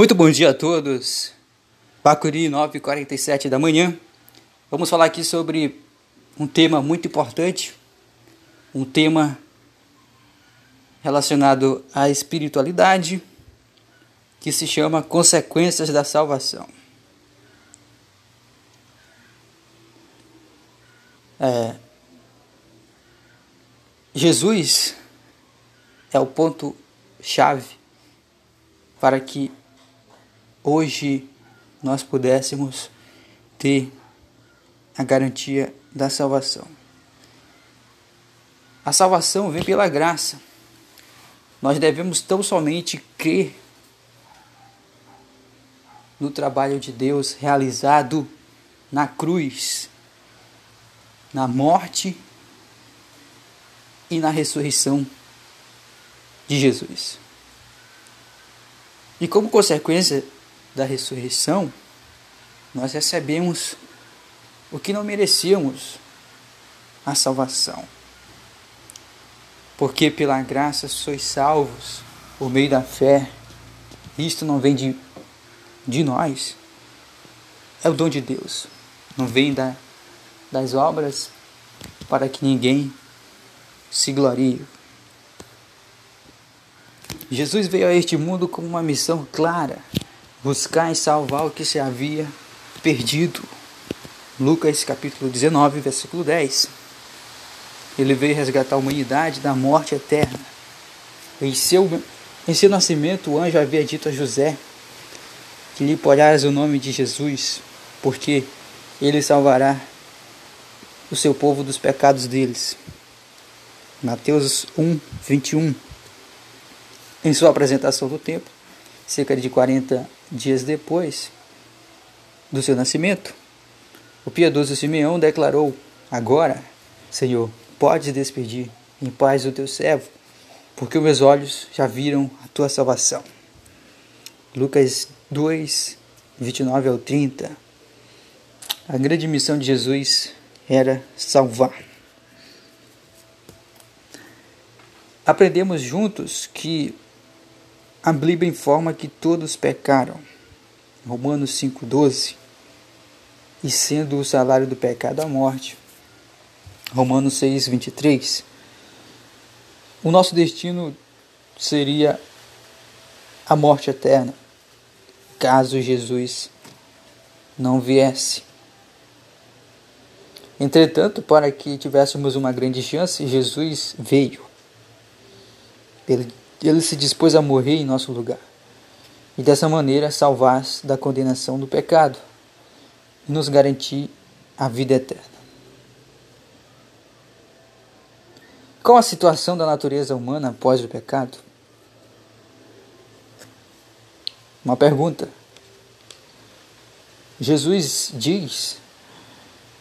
Muito bom dia a todos. Bacuri 9h47 da manhã. Vamos falar aqui sobre um tema muito importante, um tema relacionado à espiritualidade, que se chama Consequências da Salvação. É, Jesus é o ponto chave para que hoje nós pudéssemos ter a garantia da salvação. A salvação vem pela graça. Nós devemos tão somente crer no trabalho de Deus realizado na cruz, na morte e na ressurreição de Jesus. E como consequência da ressurreição, nós recebemos o que não merecíamos, a salvação. Porque pela graça sois salvos por meio da fé. Isto não vem de, de nós, é o dom de Deus. Não vem da, das obras para que ninguém se glorie. Jesus veio a este mundo com uma missão clara: buscar e salvar o que se havia perdido. Lucas capítulo 19, versículo 10. Ele veio resgatar a humanidade da morte eterna. Em seu, em seu nascimento, o anjo havia dito a José que lhe porás o nome de Jesus, porque ele salvará o seu povo dos pecados deles. Mateus 1, 21. Em sua apresentação do templo, cerca de 40 dias depois do seu nascimento, o piedoso Simeão declarou: Agora, Senhor, podes despedir em paz o teu servo, porque os meus olhos já viram a tua salvação. Lucas 2, 29 ao 30. A grande missão de Jesus era salvar. Aprendemos juntos que a Bíblia informa que todos pecaram. Romanos 5,12. E sendo o salário do pecado a morte. Romanos 6,23. O nosso destino seria a morte eterna, caso Jesus não viesse. Entretanto, para que tivéssemos uma grande chance, Jesus veio. Ele, ele se dispôs a morrer em nosso lugar e dessa maneira salvar da condenação do pecado e nos garantir a vida eterna. Qual a situação da natureza humana após o pecado? Uma pergunta. Jesus diz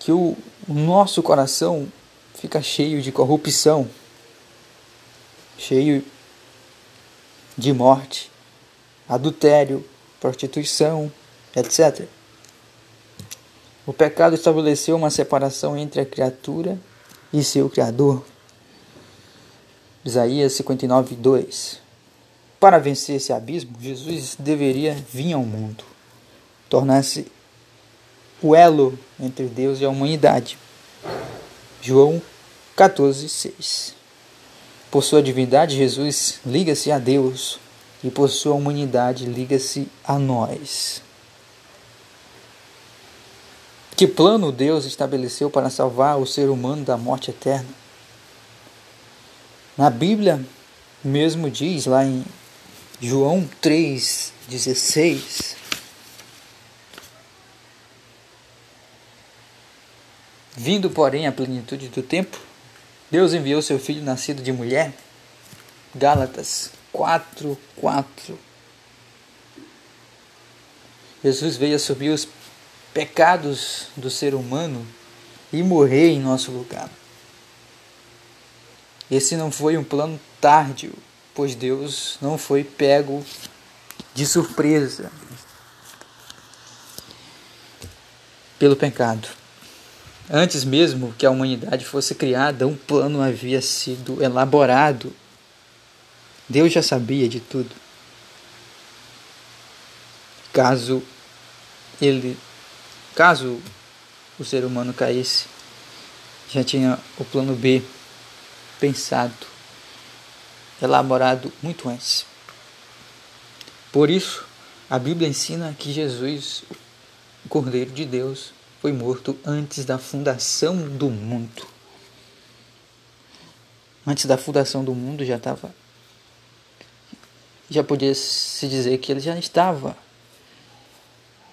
que o nosso coração fica cheio de corrupção, cheio de morte, adultério, prostituição, etc. O pecado estabeleceu uma separação entre a criatura e seu Criador. Isaías 59, 2. Para vencer esse abismo, Jesus deveria vir ao mundo, tornar-se o elo entre Deus e a humanidade. João 14, 6. Por sua divindade, Jesus liga-se a Deus e por sua humanidade liga-se a nós. Que plano Deus estabeleceu para salvar o ser humano da morte eterna? Na Bíblia mesmo diz lá em João 3,16: Vindo, porém, a plenitude do tempo, Deus enviou seu filho nascido de mulher. Gálatas 4, 4. Jesus veio assumir os pecados do ser humano e morrer em nosso lugar. Esse não foi um plano tárdio, pois Deus não foi pego de surpresa pelo pecado. Antes mesmo que a humanidade fosse criada, um plano havia sido elaborado. Deus já sabia de tudo. caso ele caso o ser humano caísse, já tinha o plano B pensado, elaborado muito antes. Por isso, a Bíblia ensina que Jesus, o Cordeiro de Deus, foi morto antes da fundação do mundo. Antes da fundação do mundo já estava. Já podia se dizer que ele já estava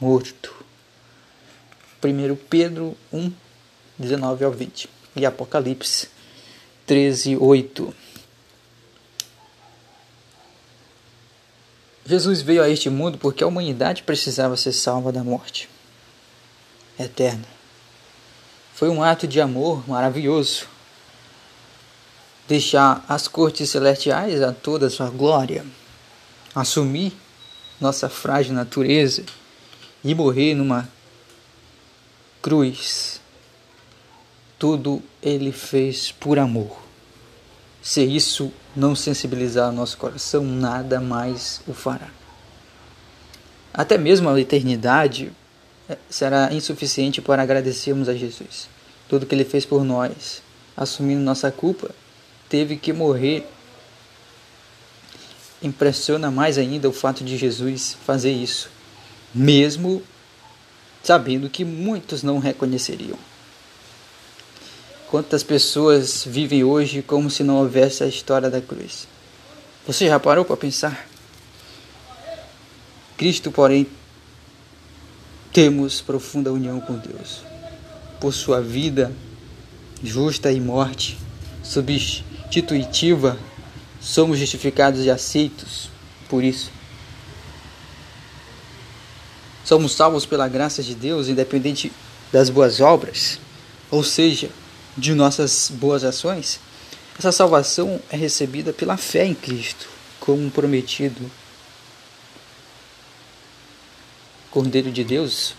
morto. 1 Pedro 1, 19 ao 20 e Apocalipse 13, 8. Jesus veio a este mundo porque a humanidade precisava ser salva da morte eterna. Foi um ato de amor maravilhoso. Deixar as cortes celestiais a toda a sua glória, assumir nossa frágil natureza e morrer numa cruz. Tudo ele fez por amor. Se isso não sensibilizar nosso coração, nada mais o fará. Até mesmo a eternidade será insuficiente para agradecermos a Jesus. Tudo que ele fez por nós, assumindo nossa culpa, teve que morrer. Impressiona mais ainda o fato de Jesus fazer isso, mesmo sabendo que muitos não reconheceriam. Quantas pessoas vivem hoje como se não houvesse a história da cruz? Você já parou para pensar? Cristo, porém, temos profunda união com Deus. Por sua vida justa e morte substitutiva, somos justificados e aceitos por isso. Somos salvos pela graça de Deus, independente das boas obras, ou seja, de nossas boas ações, essa salvação é recebida pela fé em Cristo, como prometido. Cordeiro de Deus.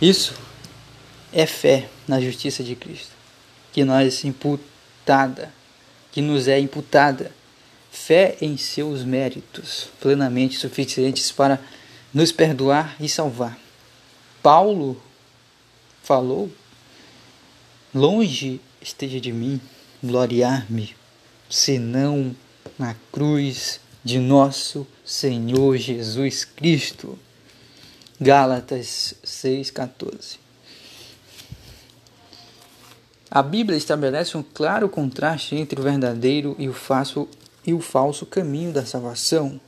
Isso é fé na justiça de Cristo, que nós imputada, que nos é imputada, fé em seus méritos plenamente suficientes para nos perdoar e salvar. Paulo falou Longe esteja de mim gloriar-me, senão na cruz de nosso Senhor Jesus Cristo. Gálatas 6,14 A Bíblia estabelece um claro contraste entre o verdadeiro e o falso, e o falso caminho da salvação.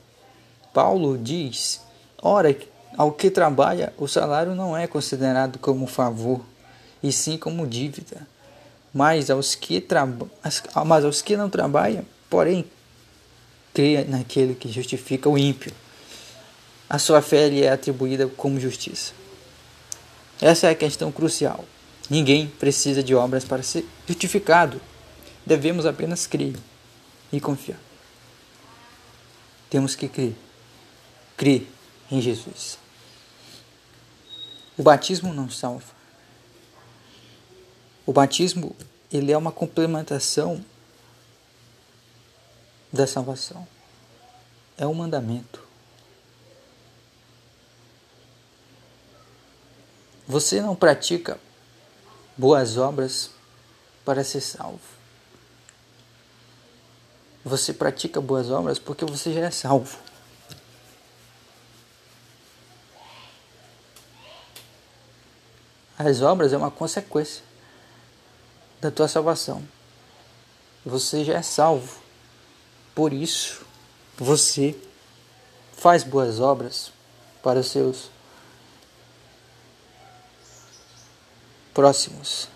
Paulo diz: Ora, ao que trabalha, o salário não é considerado como favor e sim como dívida. Mas aos que, mas aos que não trabalham, porém, creia naquele que justifica o ímpio. A sua fé lhe é atribuída como justiça. Essa é a questão crucial. Ninguém precisa de obras para ser justificado. Devemos apenas crer e confiar. Temos que crer. Crer em Jesus. O batismo não salva. O batismo ele é uma complementação da salvação. É um mandamento. Você não pratica boas obras para ser salvo. Você pratica boas obras porque você já é salvo. As obras é uma consequência da tua salvação. Você já é salvo. Por isso, você faz boas obras para os seus próximos.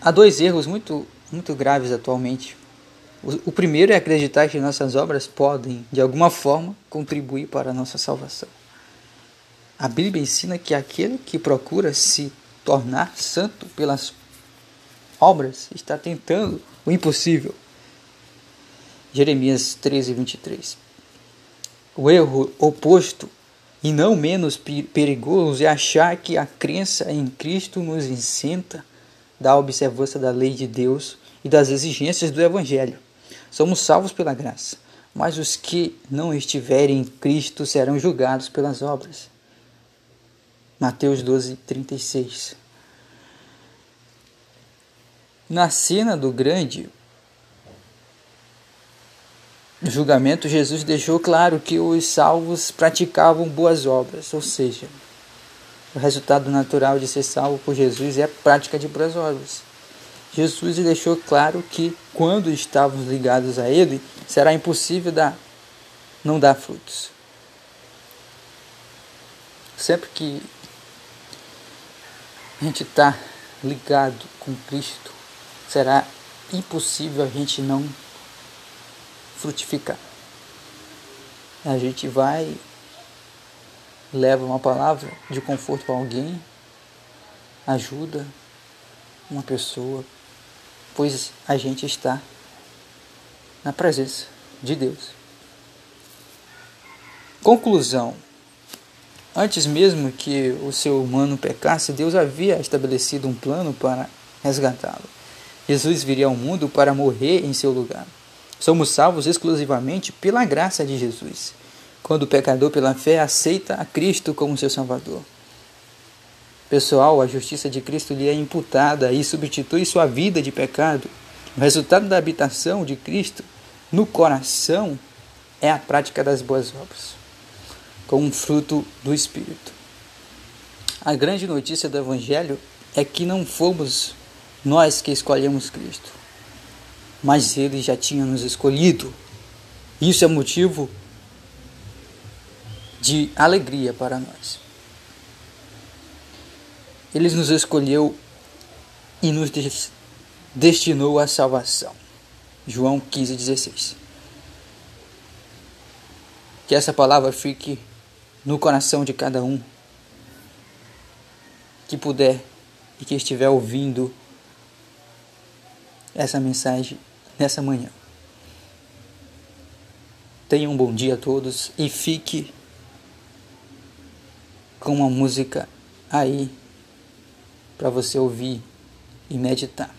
Há dois erros muito, muito graves atualmente o, primeiro é acreditar que nossas obras podem, de alguma forma, contribuir para a nossa salvação. A Bíblia ensina que aquele que procura se tornar santo pelas obras está tentando o impossível. Jeremias 13, 23. O erro oposto e não menos perigoso é achar que a crença em Cristo nos isenta da observância da lei de Deus e das exigências do Evangelho. Somos salvos pela graça, mas os que não estiverem em Cristo serão julgados pelas obras. Mateus 12, 36. Na cena do grande julgamento, Jesus deixou claro que os salvos praticavam boas obras, ou seja, o resultado natural de ser salvo por Jesus é a prática de boas obras. Jesus deixou claro que quando estávamos ligados a Ele, será impossível dar, não dar frutos. Sempre que a gente está ligado com Cristo, será impossível a gente não frutificar. A gente vai, leva uma palavra de conforto para alguém, ajuda uma pessoa, pois a gente está na presença de Deus. Conclusão Antes mesmo que o ser humano pecasse, Deus havia estabelecido um plano para resgatá-lo. Jesus viria ao mundo para morrer em seu lugar. Somos salvos exclusivamente pela graça de Jesus, quando o pecador, pela fé, aceita a Cristo como seu Salvador. Pessoal, a justiça de Cristo lhe é imputada e substitui sua vida de pecado. O resultado da habitação de Cristo no coração é a prática das boas obras como um fruto do Espírito. A grande notícia do Evangelho é que não fomos nós que escolhemos Cristo, mas Ele já tinha nos escolhido. Isso é motivo de alegria para nós. Ele nos escolheu e nos destinou à salvação. João 15,16. Que essa palavra fique no coração de cada um que puder e que estiver ouvindo essa mensagem nessa manhã. Tenha um bom dia a todos e fique com uma música aí para você ouvir e meditar.